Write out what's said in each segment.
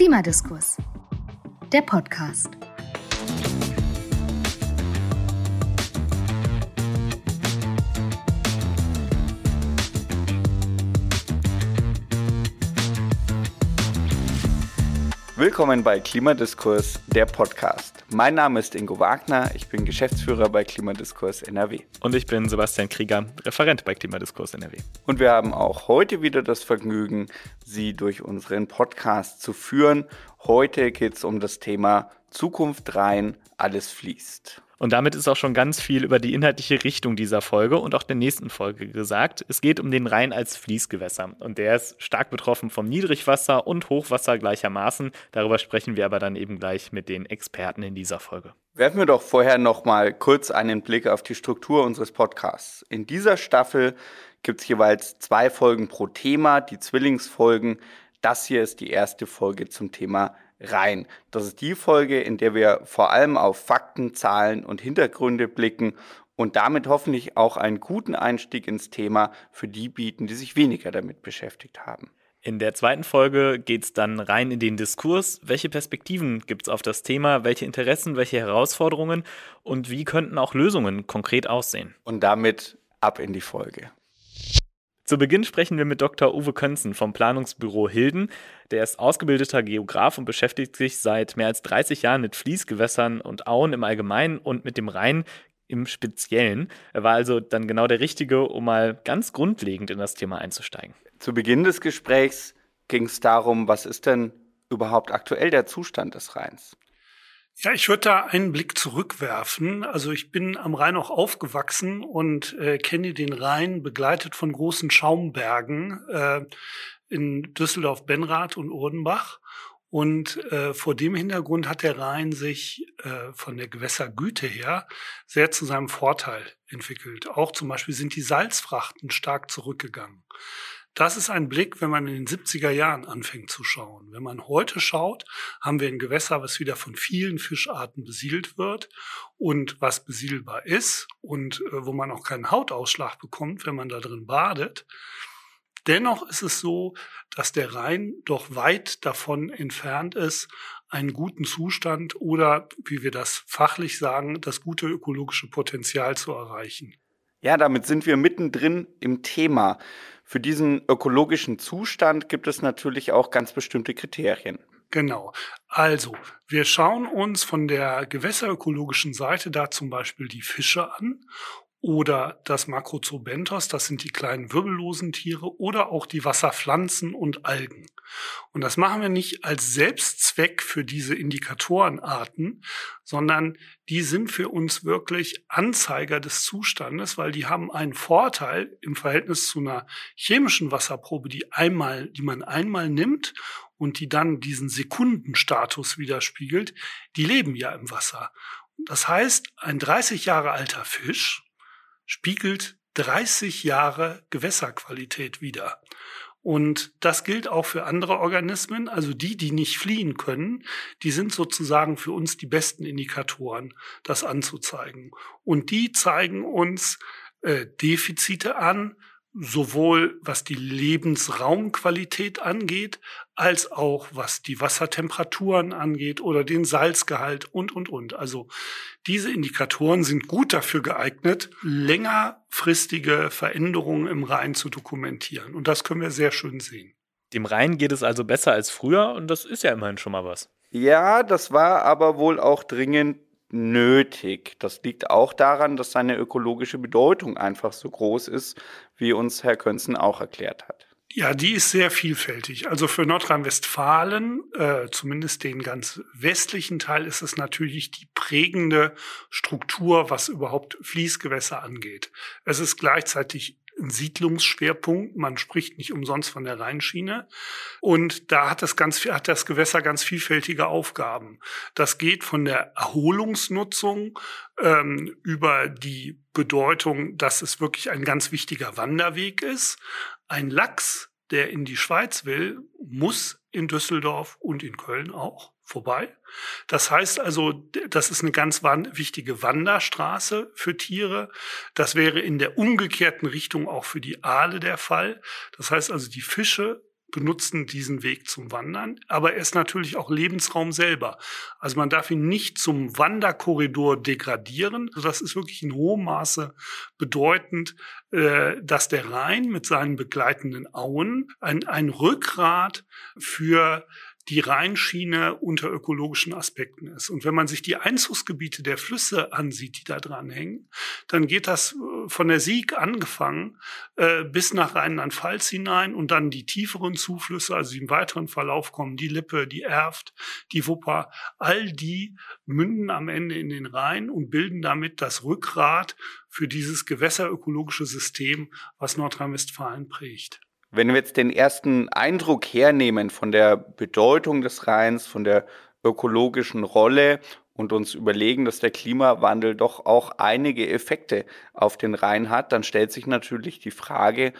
Klimadiskurs, der Podcast. Willkommen bei Klimadiskurs, der Podcast. Mein Name ist Ingo Wagner, ich bin Geschäftsführer bei Klimadiskurs NRW. Und ich bin Sebastian Krieger, Referent bei Klimadiskurs NRW. Und wir haben auch heute wieder das Vergnügen, Sie durch unseren Podcast zu führen. Heute geht es um das Thema Zukunft rein, alles fließt. Und damit ist auch schon ganz viel über die inhaltliche Richtung dieser Folge und auch der nächsten Folge gesagt. Es geht um den Rhein als Fließgewässer. Und der ist stark betroffen vom Niedrigwasser und Hochwasser gleichermaßen. Darüber sprechen wir aber dann eben gleich mit den Experten in dieser Folge. Werfen wir doch vorher noch mal kurz einen Blick auf die Struktur unseres Podcasts. In dieser Staffel gibt es jeweils zwei Folgen pro Thema, die Zwillingsfolgen. Das hier ist die erste Folge zum Thema rein. Das ist die Folge, in der wir vor allem auf Fakten, Zahlen und Hintergründe blicken und damit hoffentlich auch einen guten Einstieg ins Thema für die bieten, die sich weniger damit beschäftigt haben. In der zweiten Folge geht es dann rein in den Diskurs. Welche Perspektiven gibt es auf das Thema? Welche Interessen, welche Herausforderungen und wie könnten auch Lösungen konkret aussehen? Und damit ab in die Folge. Zu Beginn sprechen wir mit Dr. Uwe Könzen vom Planungsbüro Hilden. Der ist ausgebildeter Geograf und beschäftigt sich seit mehr als 30 Jahren mit Fließgewässern und Auen im Allgemeinen und mit dem Rhein im Speziellen. Er war also dann genau der Richtige, um mal ganz grundlegend in das Thema einzusteigen. Zu Beginn des Gesprächs ging es darum, was ist denn überhaupt aktuell der Zustand des Rheins? Ja, ich würde da einen Blick zurückwerfen. Also ich bin am Rhein auch aufgewachsen und äh, kenne den Rhein begleitet von großen Schaumbergen äh, in Düsseldorf-Benrath und Urdenbach. Und äh, vor dem Hintergrund hat der Rhein sich äh, von der Gewässergüte her sehr zu seinem Vorteil entwickelt. Auch zum Beispiel sind die Salzfrachten stark zurückgegangen. Das ist ein Blick, wenn man in den 70er Jahren anfängt zu schauen. Wenn man heute schaut, haben wir ein Gewässer, was wieder von vielen Fischarten besiedelt wird und was besiedelbar ist und äh, wo man auch keinen Hautausschlag bekommt, wenn man da drin badet. Dennoch ist es so, dass der Rhein doch weit davon entfernt ist, einen guten Zustand oder, wie wir das fachlich sagen, das gute ökologische Potenzial zu erreichen. Ja, damit sind wir mittendrin im Thema. Für diesen ökologischen Zustand gibt es natürlich auch ganz bestimmte Kriterien. Genau. Also, wir schauen uns von der gewässerökologischen Seite da zum Beispiel die Fische an oder das Makrozobentos, das sind die kleinen wirbellosen Tiere oder auch die Wasserpflanzen und Algen. Und das machen wir nicht als Selbstzweck für diese Indikatorenarten, sondern die sind für uns wirklich Anzeiger des Zustandes, weil die haben einen Vorteil im Verhältnis zu einer chemischen Wasserprobe, die einmal, die man einmal nimmt und die dann diesen Sekundenstatus widerspiegelt. Die leben ja im Wasser. Das heißt, ein 30 Jahre alter Fisch, spiegelt 30 Jahre Gewässerqualität wider. Und das gilt auch für andere Organismen, also die, die nicht fliehen können, die sind sozusagen für uns die besten Indikatoren, das anzuzeigen. Und die zeigen uns äh, Defizite an, sowohl was die Lebensraumqualität angeht, als auch was die Wassertemperaturen angeht oder den Salzgehalt und, und, und. Also diese Indikatoren sind gut dafür geeignet, längerfristige Veränderungen im Rhein zu dokumentieren. Und das können wir sehr schön sehen. Dem Rhein geht es also besser als früher und das ist ja immerhin schon mal was. Ja, das war aber wohl auch dringend nötig. Das liegt auch daran, dass seine ökologische Bedeutung einfach so groß ist, wie uns Herr Könzen auch erklärt hat. Ja, die ist sehr vielfältig. Also für Nordrhein-Westfalen, äh, zumindest den ganz westlichen Teil, ist es natürlich die prägende Struktur, was überhaupt Fließgewässer angeht. Es ist gleichzeitig ein Siedlungsschwerpunkt. Man spricht nicht umsonst von der Rheinschiene. Und da hat das, ganz, hat das Gewässer ganz vielfältige Aufgaben. Das geht von der Erholungsnutzung ähm, über die Bedeutung, dass es wirklich ein ganz wichtiger Wanderweg ist. Ein Lachs, der in die Schweiz will, muss in Düsseldorf und in Köln auch vorbei. Das heißt also, das ist eine ganz wichtige Wanderstraße für Tiere. Das wäre in der umgekehrten Richtung auch für die Aale der Fall. Das heißt also, die Fische benutzen diesen Weg zum Wandern, aber er ist natürlich auch Lebensraum selber. Also man darf ihn nicht zum Wanderkorridor degradieren. Also das ist wirklich in hohem Maße bedeutend, äh, dass der Rhein mit seinen begleitenden Auen ein, ein Rückgrat für die Rheinschiene unter ökologischen Aspekten ist. Und wenn man sich die Einzugsgebiete der Flüsse ansieht, die da dran hängen, dann geht das äh, von der Sieg angefangen äh, bis nach Rheinland-Pfalz hinein und dann die tieferen Zuflüsse, also im weiteren Verlauf kommen die Lippe, die Erft, die Wupper, all die münden am Ende in den Rhein und bilden damit das Rückgrat für dieses gewässerökologische System, was Nordrhein-Westfalen prägt. Wenn wir jetzt den ersten Eindruck hernehmen von der Bedeutung des Rheins, von der ökologischen Rolle und uns überlegen, dass der Klimawandel doch auch einige Effekte auf den Rhein hat, dann stellt sich natürlich die Frage,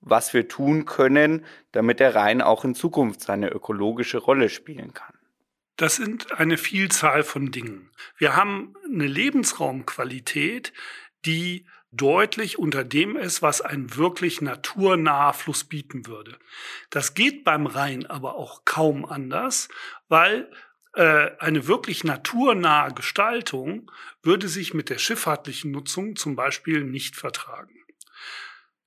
was wir tun können, damit der Rhein auch in Zukunft seine ökologische Rolle spielen kann. Das sind eine Vielzahl von Dingen. Wir haben eine Lebensraumqualität, die deutlich unter dem ist, was ein wirklich naturnaher Fluss bieten würde. Das geht beim Rhein aber auch kaum anders, weil äh, eine wirklich naturnahe Gestaltung würde sich mit der schifffahrtlichen Nutzung zum Beispiel nicht vertragen.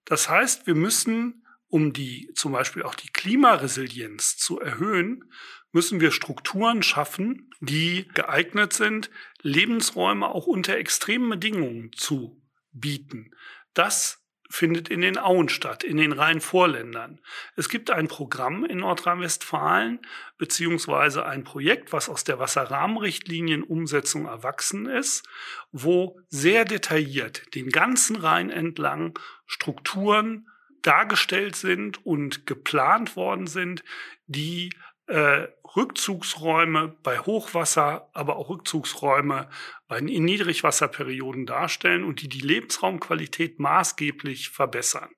Das heißt, wir müssen, um die zum Beispiel auch die Klimaresilienz zu erhöhen, müssen wir Strukturen schaffen, die geeignet sind, Lebensräume auch unter extremen Bedingungen zu bieten. Das findet in den Auen statt, in den Rheinvorländern. Es gibt ein Programm in Nordrhein-Westfalen, beziehungsweise ein Projekt, was aus der Wasserrahmenrichtlinienumsetzung erwachsen ist, wo sehr detailliert den ganzen Rhein entlang Strukturen dargestellt sind und geplant worden sind, die äh, Rückzugsräume bei Hochwasser, aber auch Rückzugsräume bei in Niedrigwasserperioden darstellen und die die Lebensraumqualität maßgeblich verbessern.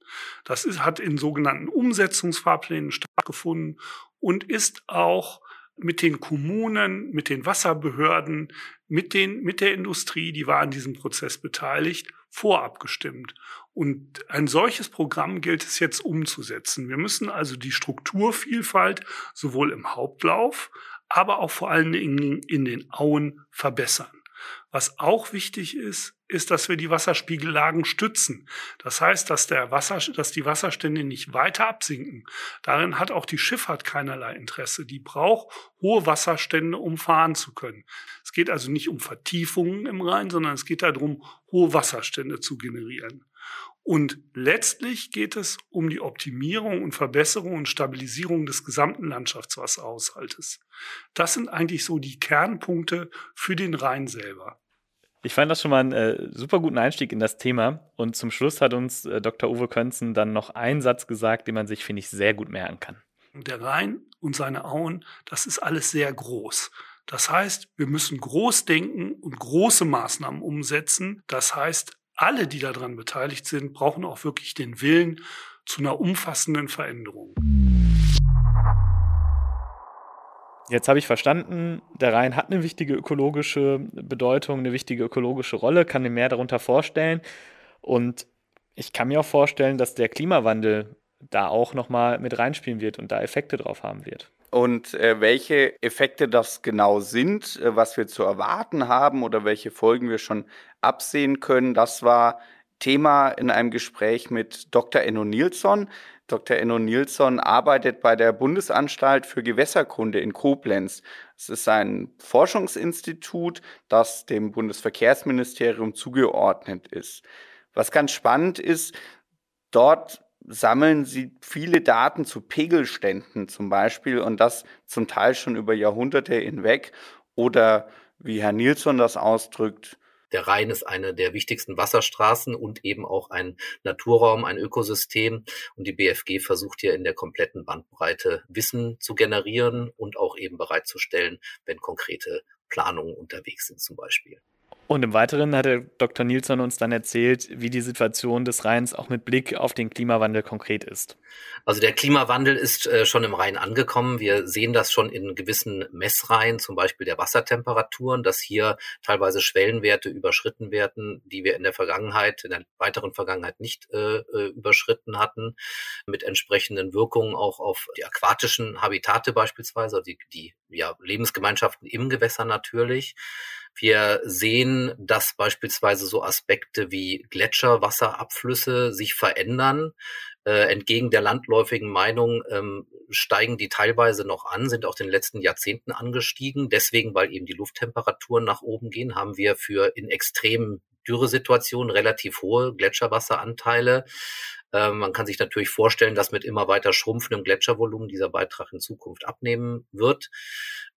Das ist, hat in sogenannten Umsetzungsfahrplänen stattgefunden und ist auch mit den Kommunen, mit den Wasserbehörden, mit, den, mit der Industrie, die war an diesem Prozess beteiligt, vorab gestimmt. Und ein solches Programm gilt es jetzt umzusetzen. Wir müssen also die Strukturvielfalt sowohl im Hauptlauf, aber auch vor allen Dingen in den Auen verbessern. Was auch wichtig ist, ist, dass wir die Wasserspiegellagen stützen. Das heißt, dass, der Wasser, dass die Wasserstände nicht weiter absinken. Darin hat auch die Schifffahrt keinerlei Interesse. Die braucht hohe Wasserstände, um fahren zu können. Es geht also nicht um Vertiefungen im Rhein, sondern es geht darum, hohe Wasserstände zu generieren. Und letztlich geht es um die Optimierung und Verbesserung und Stabilisierung des gesamten Landschaftswasserhaushaltes. Das sind eigentlich so die Kernpunkte für den Rhein selber. Ich fand das schon mal einen äh, super guten Einstieg in das Thema. Und zum Schluss hat uns äh, Dr. Uwe Könzen dann noch einen Satz gesagt, den man sich, finde ich, sehr gut merken kann. Der Rhein und seine Auen, das ist alles sehr groß. Das heißt, wir müssen groß denken und große Maßnahmen umsetzen. Das heißt, alle, die daran beteiligt sind, brauchen auch wirklich den Willen zu einer umfassenden Veränderung. Jetzt habe ich verstanden, der Rhein hat eine wichtige ökologische Bedeutung, eine wichtige ökologische Rolle, kann mir mehr darunter vorstellen. Und ich kann mir auch vorstellen, dass der Klimawandel da auch nochmal mit reinspielen wird und da Effekte drauf haben wird. Und äh, welche Effekte das genau sind, äh, was wir zu erwarten haben oder welche Folgen wir schon absehen können, das war Thema in einem Gespräch mit Dr. Enno Nilsson. Dr. Enno Nilsson arbeitet bei der Bundesanstalt für Gewässerkunde in Koblenz. Es ist ein Forschungsinstitut, das dem Bundesverkehrsministerium zugeordnet ist. Was ganz spannend ist, dort sammeln sie viele Daten zu Pegelständen zum Beispiel und das zum Teil schon über Jahrhunderte hinweg oder wie Herr Nilsson das ausdrückt, der Rhein ist eine der wichtigsten Wasserstraßen und eben auch ein Naturraum, ein Ökosystem. Und die BFG versucht hier in der kompletten Bandbreite Wissen zu generieren und auch eben bereitzustellen, wenn konkrete Planungen unterwegs sind zum Beispiel. Und im Weiteren hat der Dr. Nilsson uns dann erzählt, wie die Situation des Rheins auch mit Blick auf den Klimawandel konkret ist. Also der Klimawandel ist äh, schon im Rhein angekommen. Wir sehen das schon in gewissen Messreihen, zum Beispiel der Wassertemperaturen, dass hier teilweise Schwellenwerte überschritten werden, die wir in der Vergangenheit, in der weiteren Vergangenheit nicht äh, äh überschritten hatten, mit entsprechenden Wirkungen auch auf die aquatischen Habitate beispielsweise, also die, die ja, Lebensgemeinschaften im Gewässer natürlich. Wir sehen, dass beispielsweise so Aspekte wie Gletscherwasserabflüsse sich verändern. Äh, entgegen der landläufigen Meinung ähm, steigen die teilweise noch an, sind auch in den letzten Jahrzehnten angestiegen. Deswegen, weil eben die Lufttemperaturen nach oben gehen, haben wir für in extremen Dürresituationen relativ hohe Gletscherwasseranteile. Ähm, man kann sich natürlich vorstellen, dass mit immer weiter schrumpfendem Gletschervolumen dieser Beitrag in Zukunft abnehmen wird.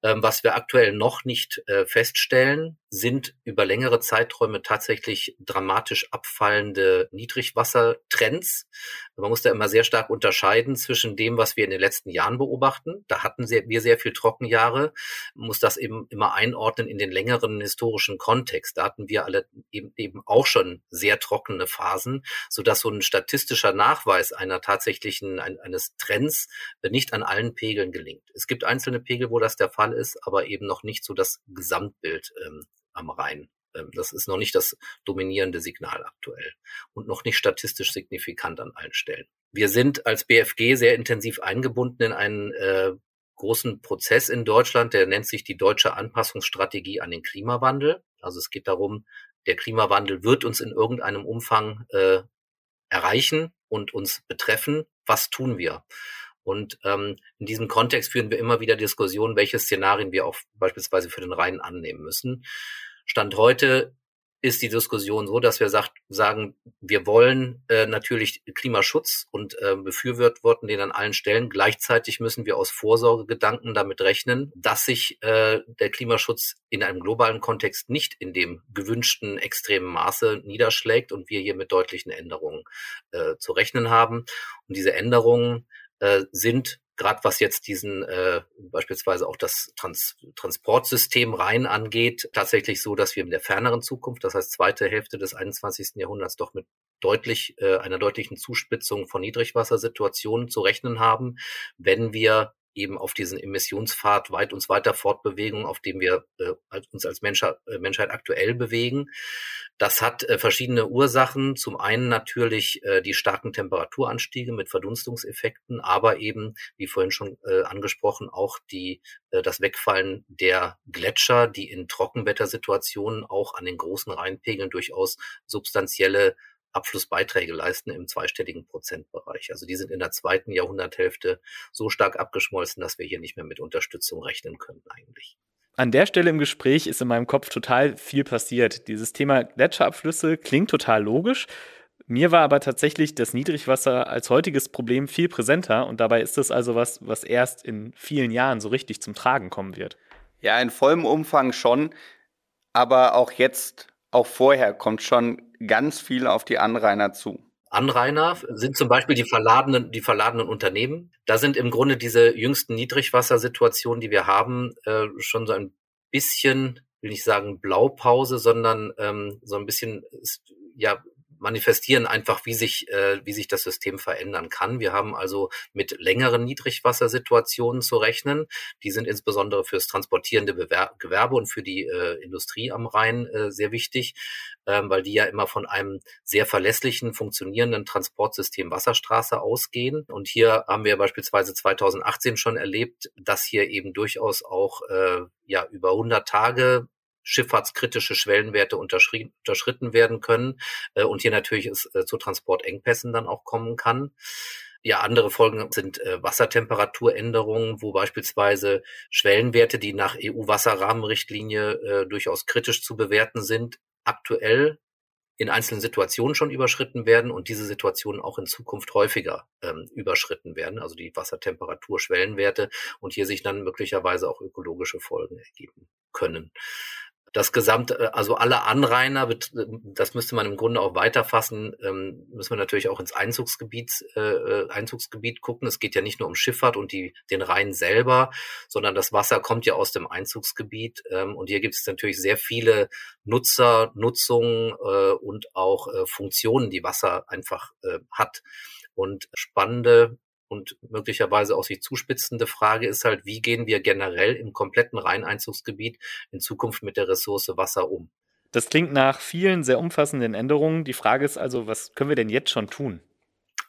Ähm, was wir aktuell noch nicht äh, feststellen, sind über längere Zeiträume tatsächlich dramatisch abfallende Niedrigwassertrends. Man muss da immer sehr stark unterscheiden zwischen dem, was wir in den letzten Jahren beobachten. Da hatten wir sehr viel Trockenjahre, man muss das eben immer einordnen in den längeren historischen Kontext. Da hatten wir alle eben, eben auch schon sehr trockene Phasen, sodass so ein statistischer Nachweis einer tatsächlichen, eines Trends nicht an allen Pegeln gelingt. Es gibt einzelne Pegel, wo das der Fall ist, aber eben noch nicht so das Gesamtbild ähm, am Rhein. Ähm, das ist noch nicht das dominierende Signal aktuell und noch nicht statistisch signifikant an allen Stellen. Wir sind als BFG sehr intensiv eingebunden in einen äh, großen Prozess in Deutschland, der nennt sich die deutsche Anpassungsstrategie an den Klimawandel. Also es geht darum, der Klimawandel wird uns in irgendeinem Umfang äh, erreichen und uns betreffen. Was tun wir? Und ähm, in diesem Kontext führen wir immer wieder Diskussionen, welche Szenarien wir auch beispielsweise für den Rhein annehmen müssen. Stand heute ist die Diskussion so, dass wir sagt, sagen, wir wollen äh, natürlich Klimaschutz und äh, befürworten den an allen Stellen. Gleichzeitig müssen wir aus Vorsorgegedanken damit rechnen, dass sich äh, der Klimaschutz in einem globalen Kontext nicht in dem gewünschten extremen Maße niederschlägt und wir hier mit deutlichen Änderungen äh, zu rechnen haben. Und diese Änderungen äh, sind gerade was jetzt diesen äh, beispielsweise auch das Trans Transportsystem rein angeht, tatsächlich so, dass wir in der ferneren Zukunft, das heißt zweite Hälfte des 21. Jahrhunderts, doch mit deutlich äh, einer deutlichen Zuspitzung von Niedrigwassersituationen zu rechnen haben, wenn wir eben auf diesen Emissionspfad weit uns weiter fortbewegen, auf dem wir äh, uns als Menschheit, äh, Menschheit aktuell bewegen. Das hat äh, verschiedene Ursachen. Zum einen natürlich äh, die starken Temperaturanstiege mit Verdunstungseffekten, aber eben, wie vorhin schon äh, angesprochen, auch die, äh, das Wegfallen der Gletscher, die in Trockenwettersituationen auch an den großen Rheinpegeln durchaus substanzielle Abflussbeiträge leisten im zweistelligen Prozentbereich. Also die sind in der zweiten Jahrhunderthälfte so stark abgeschmolzen, dass wir hier nicht mehr mit Unterstützung rechnen können eigentlich. An der Stelle im Gespräch ist in meinem Kopf total viel passiert. Dieses Thema Gletscherabflüsse klingt total logisch. Mir war aber tatsächlich das Niedrigwasser als heutiges Problem viel präsenter und dabei ist es also was, was erst in vielen Jahren so richtig zum Tragen kommen wird. Ja, in vollem Umfang schon, aber auch jetzt, auch vorher kommt schon ganz viel auf die Anrainer zu. Anrainer sind zum Beispiel die verladenen, die verladenen Unternehmen. Da sind im Grunde diese jüngsten Niedrigwassersituationen, die wir haben, äh, schon so ein bisschen, will nicht sagen Blaupause, sondern ähm, so ein bisschen ja manifestieren einfach, wie sich, äh, wie sich das System verändern kann. Wir haben also mit längeren Niedrigwassersituationen zu rechnen. Die sind insbesondere fürs transportierende Bewer Gewerbe und für die äh, Industrie am Rhein äh, sehr wichtig, ähm, weil die ja immer von einem sehr verlässlichen, funktionierenden Transportsystem Wasserstraße ausgehen. Und hier haben wir beispielsweise 2018 schon erlebt, dass hier eben durchaus auch äh, ja über 100 Tage schifffahrtskritische Schwellenwerte unterschritten werden können äh, und hier natürlich es äh, zu Transportengpässen dann auch kommen kann. Ja, andere Folgen sind äh, Wassertemperaturänderungen, wo beispielsweise Schwellenwerte, die nach EU-Wasserrahmenrichtlinie äh, durchaus kritisch zu bewerten sind, aktuell in einzelnen Situationen schon überschritten werden und diese Situationen auch in Zukunft häufiger ähm, überschritten werden, also die Wassertemperatur, Schwellenwerte und hier sich dann möglicherweise auch ökologische Folgen ergeben können. Das gesamte, also alle Anrainer, das müsste man im Grunde auch weiterfassen, ähm, müssen wir natürlich auch ins Einzugsgebiet, äh, Einzugsgebiet gucken. Es geht ja nicht nur um Schifffahrt und die, den Rhein selber, sondern das Wasser kommt ja aus dem Einzugsgebiet. Ähm, und hier gibt es natürlich sehr viele Nutzer, Nutzungen äh, und auch äh, Funktionen, die Wasser einfach äh, hat. Und spannende und möglicherweise auch sich zuspitzende Frage ist halt, wie gehen wir generell im kompletten Rheineinzugsgebiet in Zukunft mit der Ressource Wasser um? Das klingt nach vielen sehr umfassenden Änderungen. Die Frage ist also, was können wir denn jetzt schon tun?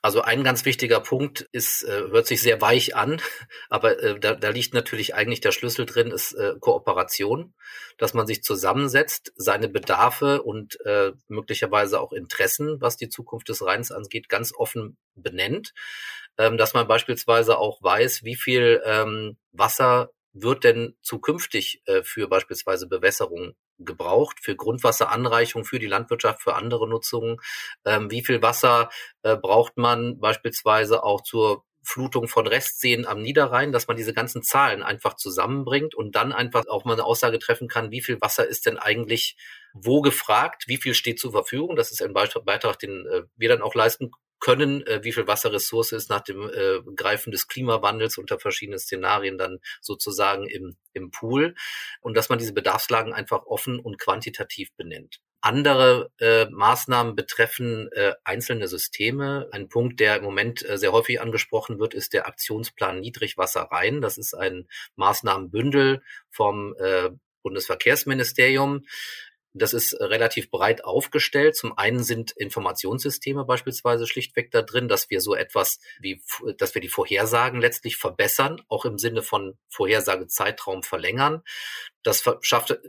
Also ein ganz wichtiger Punkt ist, äh, hört sich sehr weich an, aber äh, da, da liegt natürlich eigentlich der Schlüssel drin, ist äh, Kooperation, dass man sich zusammensetzt, seine Bedarfe und äh, möglicherweise auch Interessen, was die Zukunft des Rheins angeht, ganz offen benennt, ähm, dass man beispielsweise auch weiß, wie viel ähm, Wasser wird denn zukünftig äh, für beispielsweise Bewässerung gebraucht, für Grundwasseranreichung, für die Landwirtschaft, für andere Nutzungen? Ähm, wie viel Wasser äh, braucht man beispielsweise auch zur Flutung von Restseen am Niederrhein, dass man diese ganzen Zahlen einfach zusammenbringt und dann einfach auch mal eine Aussage treffen kann, wie viel Wasser ist denn eigentlich wo gefragt, wie viel steht zur Verfügung. Das ist ein Beitrag, den äh, wir dann auch leisten können, äh, wie viel Wasserressource ist nach dem äh, Greifen des Klimawandels unter verschiedenen Szenarien dann sozusagen im, im Pool und dass man diese Bedarfslagen einfach offen und quantitativ benennt. Andere äh, Maßnahmen betreffen äh, einzelne Systeme. Ein Punkt, der im Moment äh, sehr häufig angesprochen wird, ist der Aktionsplan Niedrigwasser Rhein. Das ist ein Maßnahmenbündel vom äh, Bundesverkehrsministerium, das ist äh, relativ breit aufgestellt. Zum einen sind Informationssysteme beispielsweise schlichtweg da drin, dass wir so etwas wie, dass wir die Vorhersagen letztlich verbessern, auch im Sinne von Vorhersagezeitraum verlängern. Das schafft,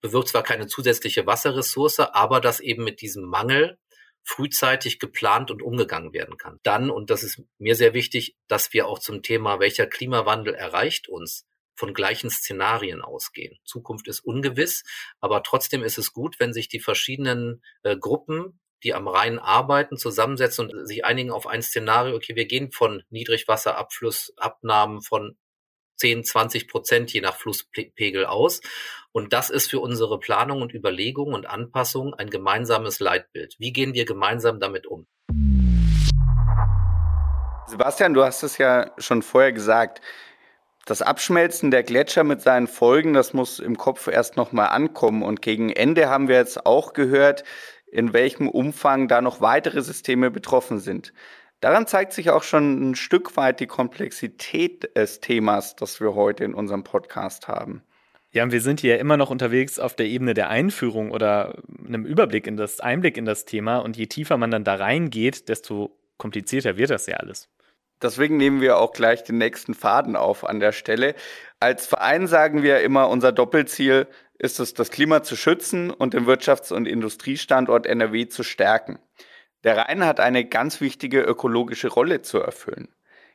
bewirkt zwar keine zusätzliche Wasserressource, aber dass eben mit diesem Mangel frühzeitig geplant und umgegangen werden kann. Dann, und das ist mir sehr wichtig, dass wir auch zum Thema, welcher Klimawandel erreicht uns, von gleichen Szenarien ausgehen. Zukunft ist ungewiss, aber trotzdem ist es gut, wenn sich die verschiedenen äh, Gruppen die am Rhein arbeiten, zusammensetzen und sich einigen auf ein Szenario, okay, wir gehen von Niedrigwasserabflussabnahmen von 10, 20 Prozent je nach Flusspegel aus. Und das ist für unsere Planung und Überlegung und Anpassung ein gemeinsames Leitbild. Wie gehen wir gemeinsam damit um? Sebastian, du hast es ja schon vorher gesagt. Das Abschmelzen der Gletscher mit seinen Folgen, das muss im Kopf erst nochmal ankommen. Und gegen Ende haben wir jetzt auch gehört, in welchem Umfang da noch weitere Systeme betroffen sind. Daran zeigt sich auch schon ein Stück weit die Komplexität des Themas, das wir heute in unserem Podcast haben. Ja, und wir sind hier immer noch unterwegs auf der Ebene der Einführung oder einem Überblick in das Einblick in das Thema. Und je tiefer man dann da reingeht, desto komplizierter wird das ja alles. Deswegen nehmen wir auch gleich den nächsten Faden auf an der Stelle. Als Verein sagen wir immer, unser Doppelziel ist es, das Klima zu schützen und den Wirtschafts- und Industriestandort NRW zu stärken. Der Rhein hat eine ganz wichtige ökologische Rolle zu erfüllen.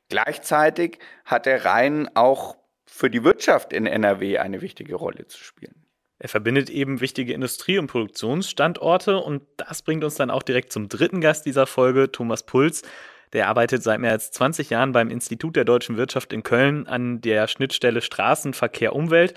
Gleichzeitig hat der Rhein auch für die Wirtschaft in NRW eine wichtige Rolle zu spielen. Er verbindet eben wichtige Industrie- und Produktionsstandorte und das bringt uns dann auch direkt zum dritten Gast dieser Folge, Thomas Puls. Der arbeitet seit mehr als 20 Jahren beim Institut der deutschen Wirtschaft in Köln an der Schnittstelle Straßenverkehr Umwelt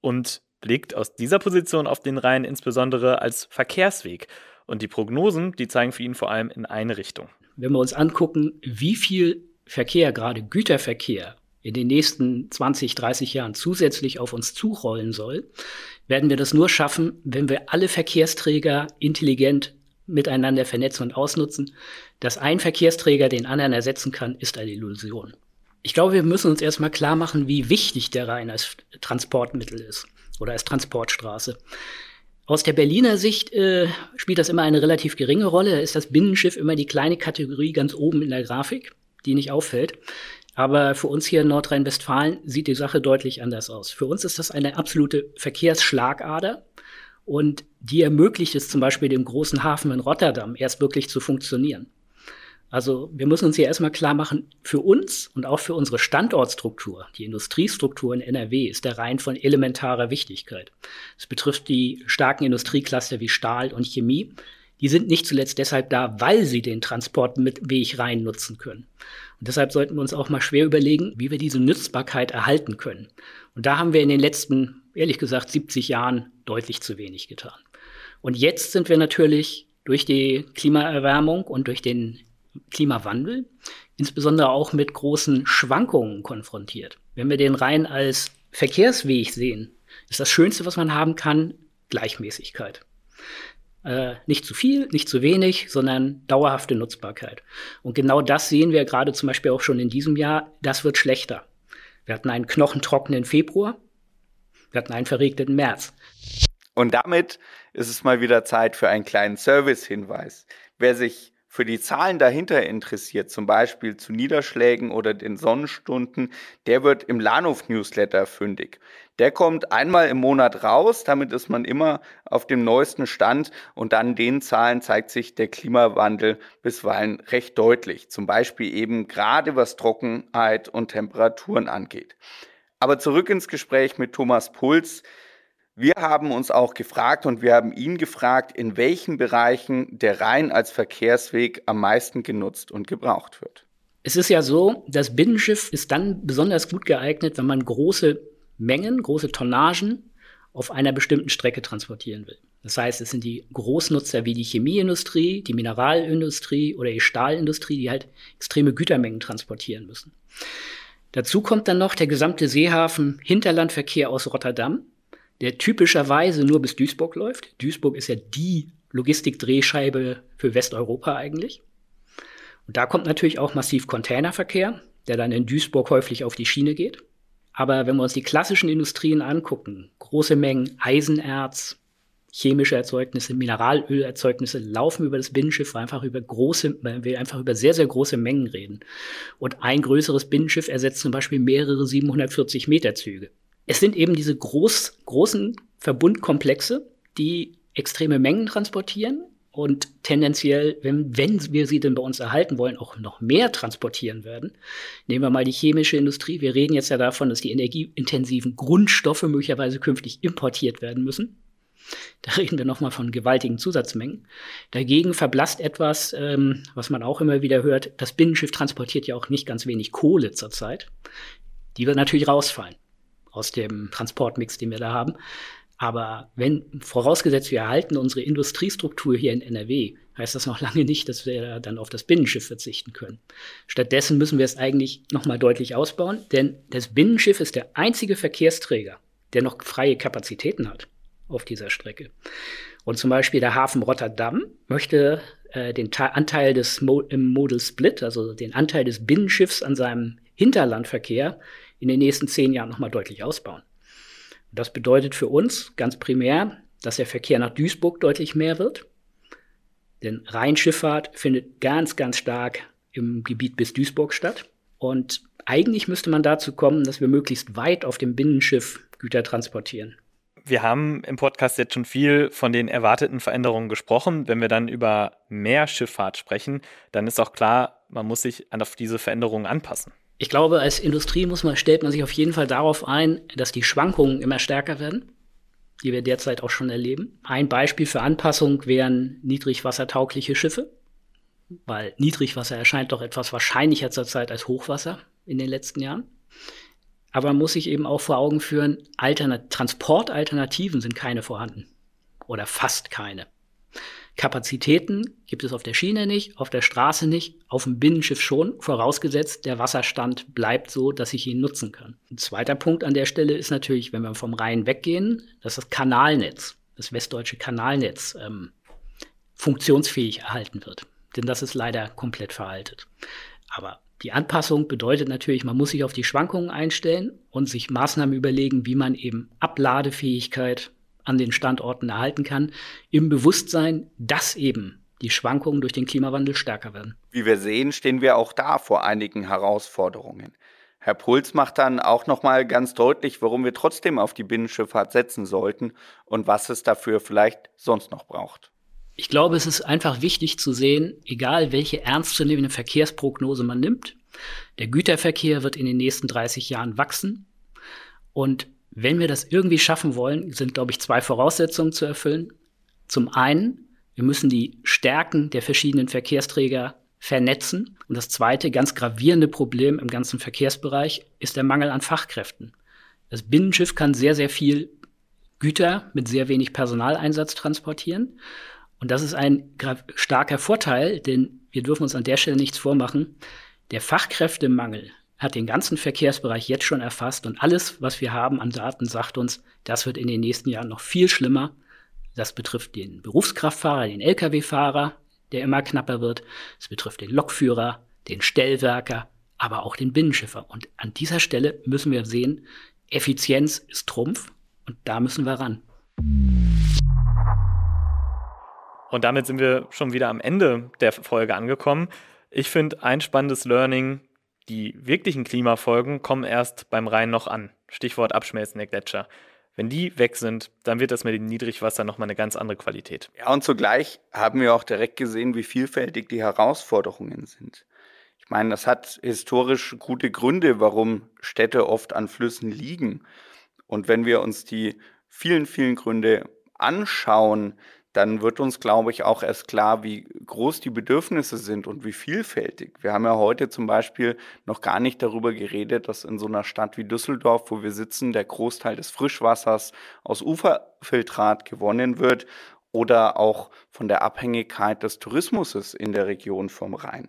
und blickt aus dieser Position auf den Rhein insbesondere als Verkehrsweg. Und die Prognosen, die zeigen für ihn vor allem in eine Richtung. Wenn wir uns angucken, wie viel Verkehr, gerade Güterverkehr, in den nächsten 20, 30 Jahren zusätzlich auf uns zurollen soll, werden wir das nur schaffen, wenn wir alle Verkehrsträger intelligent miteinander vernetzen und ausnutzen. Dass ein Verkehrsträger den anderen ersetzen kann, ist eine Illusion. Ich glaube, wir müssen uns erstmal klar machen, wie wichtig der Rhein als Transportmittel ist oder als Transportstraße. Aus der Berliner Sicht äh, spielt das immer eine relativ geringe Rolle. Da ist das Binnenschiff immer die kleine Kategorie ganz oben in der Grafik, die nicht auffällt. Aber für uns hier in Nordrhein-Westfalen sieht die Sache deutlich anders aus. Für uns ist das eine absolute Verkehrsschlagader. Und die ermöglicht es zum Beispiel dem großen Hafen in Rotterdam erst wirklich zu funktionieren. Also wir müssen uns hier erstmal klar machen, für uns und auch für unsere Standortstruktur, die Industriestruktur in NRW, ist der Rhein von elementarer Wichtigkeit. Es betrifft die starken Industriecluster wie Stahl und Chemie. Die sind nicht zuletzt deshalb da, weil sie den Transportweg Rhein nutzen können. Und deshalb sollten wir uns auch mal schwer überlegen, wie wir diese Nützbarkeit erhalten können. Und da haben wir in den letzten ehrlich gesagt 70 Jahren deutlich zu wenig getan. Und jetzt sind wir natürlich durch die Klimaerwärmung und durch den Klimawandel insbesondere auch mit großen Schwankungen konfrontiert. Wenn wir den Rhein als Verkehrsweg sehen, ist das Schönste, was man haben kann, Gleichmäßigkeit. Äh, nicht zu viel, nicht zu wenig, sondern dauerhafte Nutzbarkeit. Und genau das sehen wir gerade zum Beispiel auch schon in diesem Jahr. Das wird schlechter. Wir hatten einen knochentrockenen Februar, wir hatten einen verregneten März. Und damit ist es mal wieder Zeit für einen kleinen Service-Hinweis. Wer sich für die Zahlen dahinter interessiert, zum Beispiel zu Niederschlägen oder den Sonnenstunden, der wird im Lanov Newsletter fündig. Der kommt einmal im Monat raus, damit ist man immer auf dem neuesten Stand und an den Zahlen zeigt sich der Klimawandel bisweilen recht deutlich. Zum Beispiel eben gerade was Trockenheit und Temperaturen angeht. Aber zurück ins Gespräch mit Thomas Puls. Wir haben uns auch gefragt und wir haben ihn gefragt, in welchen Bereichen der Rhein als Verkehrsweg am meisten genutzt und gebraucht wird. Es ist ja so, das Binnenschiff ist dann besonders gut geeignet, wenn man große Mengen, große Tonnagen auf einer bestimmten Strecke transportieren will. Das heißt, es sind die Großnutzer wie die Chemieindustrie, die Mineralindustrie oder die Stahlindustrie, die halt extreme Gütermengen transportieren müssen. Dazu kommt dann noch der gesamte Seehafen Hinterlandverkehr aus Rotterdam, der typischerweise nur bis Duisburg läuft. Duisburg ist ja die Logistikdrehscheibe für Westeuropa eigentlich. Und da kommt natürlich auch massiv Containerverkehr, der dann in Duisburg häufig auf die Schiene geht. Aber wenn wir uns die klassischen Industrien angucken, große Mengen Eisenerz, chemische Erzeugnisse, Mineralölerzeugnisse laufen über das Binnenschiff einfach über große, weil wir einfach über sehr, sehr große Mengen reden. Und ein größeres Binnenschiff ersetzt zum Beispiel mehrere 740 Meter Züge es sind eben diese groß, großen Verbundkomplexe, die extreme Mengen transportieren und tendenziell, wenn, wenn wir sie denn bei uns erhalten wollen, auch noch mehr transportieren werden. Nehmen wir mal die chemische Industrie. Wir reden jetzt ja davon, dass die energieintensiven Grundstoffe möglicherweise künftig importiert werden müssen. Da reden wir nochmal von gewaltigen Zusatzmengen. Dagegen verblasst etwas, ähm, was man auch immer wieder hört, das Binnenschiff transportiert ja auch nicht ganz wenig Kohle zurzeit. Die wird natürlich rausfallen aus dem Transportmix, den wir da haben. Aber wenn, vorausgesetzt, wir erhalten unsere Industriestruktur hier in NRW, heißt das noch lange nicht, dass wir dann auf das Binnenschiff verzichten können. Stattdessen müssen wir es eigentlich nochmal deutlich ausbauen, denn das Binnenschiff ist der einzige Verkehrsträger, der noch freie Kapazitäten hat auf dieser Strecke. Und zum Beispiel der Hafen Rotterdam möchte äh, den Te Anteil des Mo im Modal Split, also den Anteil des Binnenschiffs an seinem Hinterlandverkehr in den nächsten zehn Jahren nochmal deutlich ausbauen. Und das bedeutet für uns ganz primär, dass der Verkehr nach Duisburg deutlich mehr wird. Denn Rheinschifffahrt findet ganz, ganz stark im Gebiet bis Duisburg statt. Und eigentlich müsste man dazu kommen, dass wir möglichst weit auf dem Binnenschiff Güter transportieren. Wir haben im Podcast jetzt schon viel von den erwarteten Veränderungen gesprochen. Wenn wir dann über mehr Schifffahrt sprechen, dann ist auch klar, man muss sich auf diese Veränderungen anpassen. Ich glaube, als Industrie muss man, stellt man sich auf jeden Fall darauf ein, dass die Schwankungen immer stärker werden, die wir derzeit auch schon erleben. Ein Beispiel für Anpassung wären niedrigwassertaugliche Schiffe, weil Niedrigwasser erscheint doch etwas wahrscheinlicher zurzeit als Hochwasser in den letzten Jahren. Aber man muss sich eben auch vor Augen führen, Alternat Transportalternativen sind keine vorhanden oder fast keine. Kapazitäten gibt es auf der Schiene nicht, auf der Straße nicht, auf dem Binnenschiff schon, vorausgesetzt, der Wasserstand bleibt so, dass ich ihn nutzen kann. Ein zweiter Punkt an der Stelle ist natürlich, wenn wir vom Rhein weggehen, dass das Kanalnetz, das westdeutsche Kanalnetz, ähm, funktionsfähig erhalten wird. Denn das ist leider komplett veraltet. Aber die Anpassung bedeutet natürlich, man muss sich auf die Schwankungen einstellen und sich Maßnahmen überlegen, wie man eben Abladefähigkeit an den Standorten erhalten kann, im Bewusstsein, dass eben die Schwankungen durch den Klimawandel stärker werden. Wie wir sehen, stehen wir auch da vor einigen Herausforderungen. Herr Puls macht dann auch noch mal ganz deutlich, warum wir trotzdem auf die Binnenschifffahrt setzen sollten und was es dafür vielleicht sonst noch braucht. Ich glaube, es ist einfach wichtig zu sehen, egal welche ernstzunehmende Verkehrsprognose man nimmt, der Güterverkehr wird in den nächsten 30 Jahren wachsen und wenn wir das irgendwie schaffen wollen, sind, glaube ich, zwei Voraussetzungen zu erfüllen. Zum einen, wir müssen die Stärken der verschiedenen Verkehrsträger vernetzen. Und das zweite, ganz gravierende Problem im ganzen Verkehrsbereich ist der Mangel an Fachkräften. Das Binnenschiff kann sehr, sehr viel Güter mit sehr wenig Personaleinsatz transportieren. Und das ist ein starker Vorteil, denn wir dürfen uns an der Stelle nichts vormachen. Der Fachkräftemangel hat den ganzen Verkehrsbereich jetzt schon erfasst und alles, was wir haben an Daten, sagt uns, das wird in den nächsten Jahren noch viel schlimmer. Das betrifft den Berufskraftfahrer, den Lkw-Fahrer, der immer knapper wird. Es betrifft den Lokführer, den Stellwerker, aber auch den Binnenschiffer. Und an dieser Stelle müssen wir sehen, Effizienz ist Trumpf und da müssen wir ran. Und damit sind wir schon wieder am Ende der Folge angekommen. Ich finde ein spannendes Learning, die wirklichen Klimafolgen kommen erst beim Rhein noch an. Stichwort abschmelzende Gletscher. Wenn die weg sind, dann wird das mit dem Niedrigwasser nochmal eine ganz andere Qualität. Ja, und zugleich haben wir auch direkt gesehen, wie vielfältig die Herausforderungen sind. Ich meine, das hat historisch gute Gründe, warum Städte oft an Flüssen liegen. Und wenn wir uns die vielen, vielen Gründe anschauen, dann wird uns, glaube ich, auch erst klar, wie groß die Bedürfnisse sind und wie vielfältig. Wir haben ja heute zum Beispiel noch gar nicht darüber geredet, dass in so einer Stadt wie Düsseldorf, wo wir sitzen, der Großteil des Frischwassers aus Uferfiltrat gewonnen wird oder auch von der Abhängigkeit des Tourismus in der Region vom Rhein.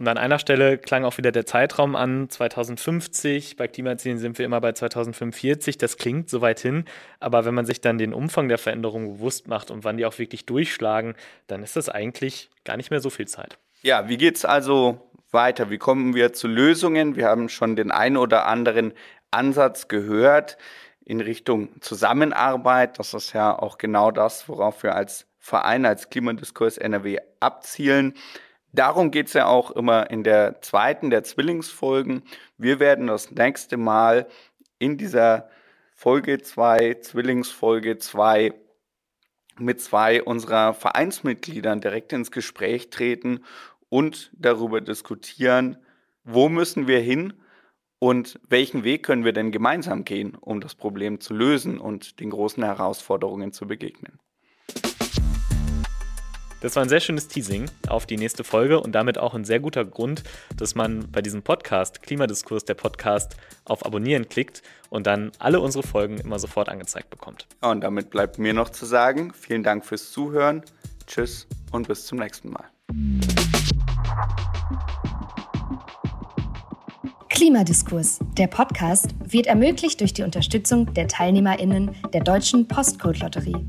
Und an einer Stelle klang auch wieder der Zeitraum an, 2050. Bei Klimazielen sind wir immer bei 2045. Das klingt so weit hin. Aber wenn man sich dann den Umfang der Veränderungen bewusst macht und wann die auch wirklich durchschlagen, dann ist das eigentlich gar nicht mehr so viel Zeit. Ja, wie geht es also weiter? Wie kommen wir zu Lösungen? Wir haben schon den einen oder anderen Ansatz gehört in Richtung Zusammenarbeit. Das ist ja auch genau das, worauf wir als Verein, als Klimadiskurs NRW abzielen. Darum geht es ja auch immer in der zweiten der Zwillingsfolgen. Wir werden das nächste Mal in dieser Folge 2, Zwillingsfolge 2, mit zwei unserer Vereinsmitgliedern direkt ins Gespräch treten und darüber diskutieren, wo müssen wir hin und welchen Weg können wir denn gemeinsam gehen, um das Problem zu lösen und den großen Herausforderungen zu begegnen. Das war ein sehr schönes Teasing auf die nächste Folge und damit auch ein sehr guter Grund, dass man bei diesem Podcast, Klimadiskurs, der Podcast, auf Abonnieren klickt und dann alle unsere Folgen immer sofort angezeigt bekommt. Ja, und damit bleibt mir noch zu sagen, vielen Dank fürs Zuhören, tschüss und bis zum nächsten Mal. Klimadiskurs, der Podcast, wird ermöglicht durch die Unterstützung der TeilnehmerInnen der Deutschen Postcode-Lotterie.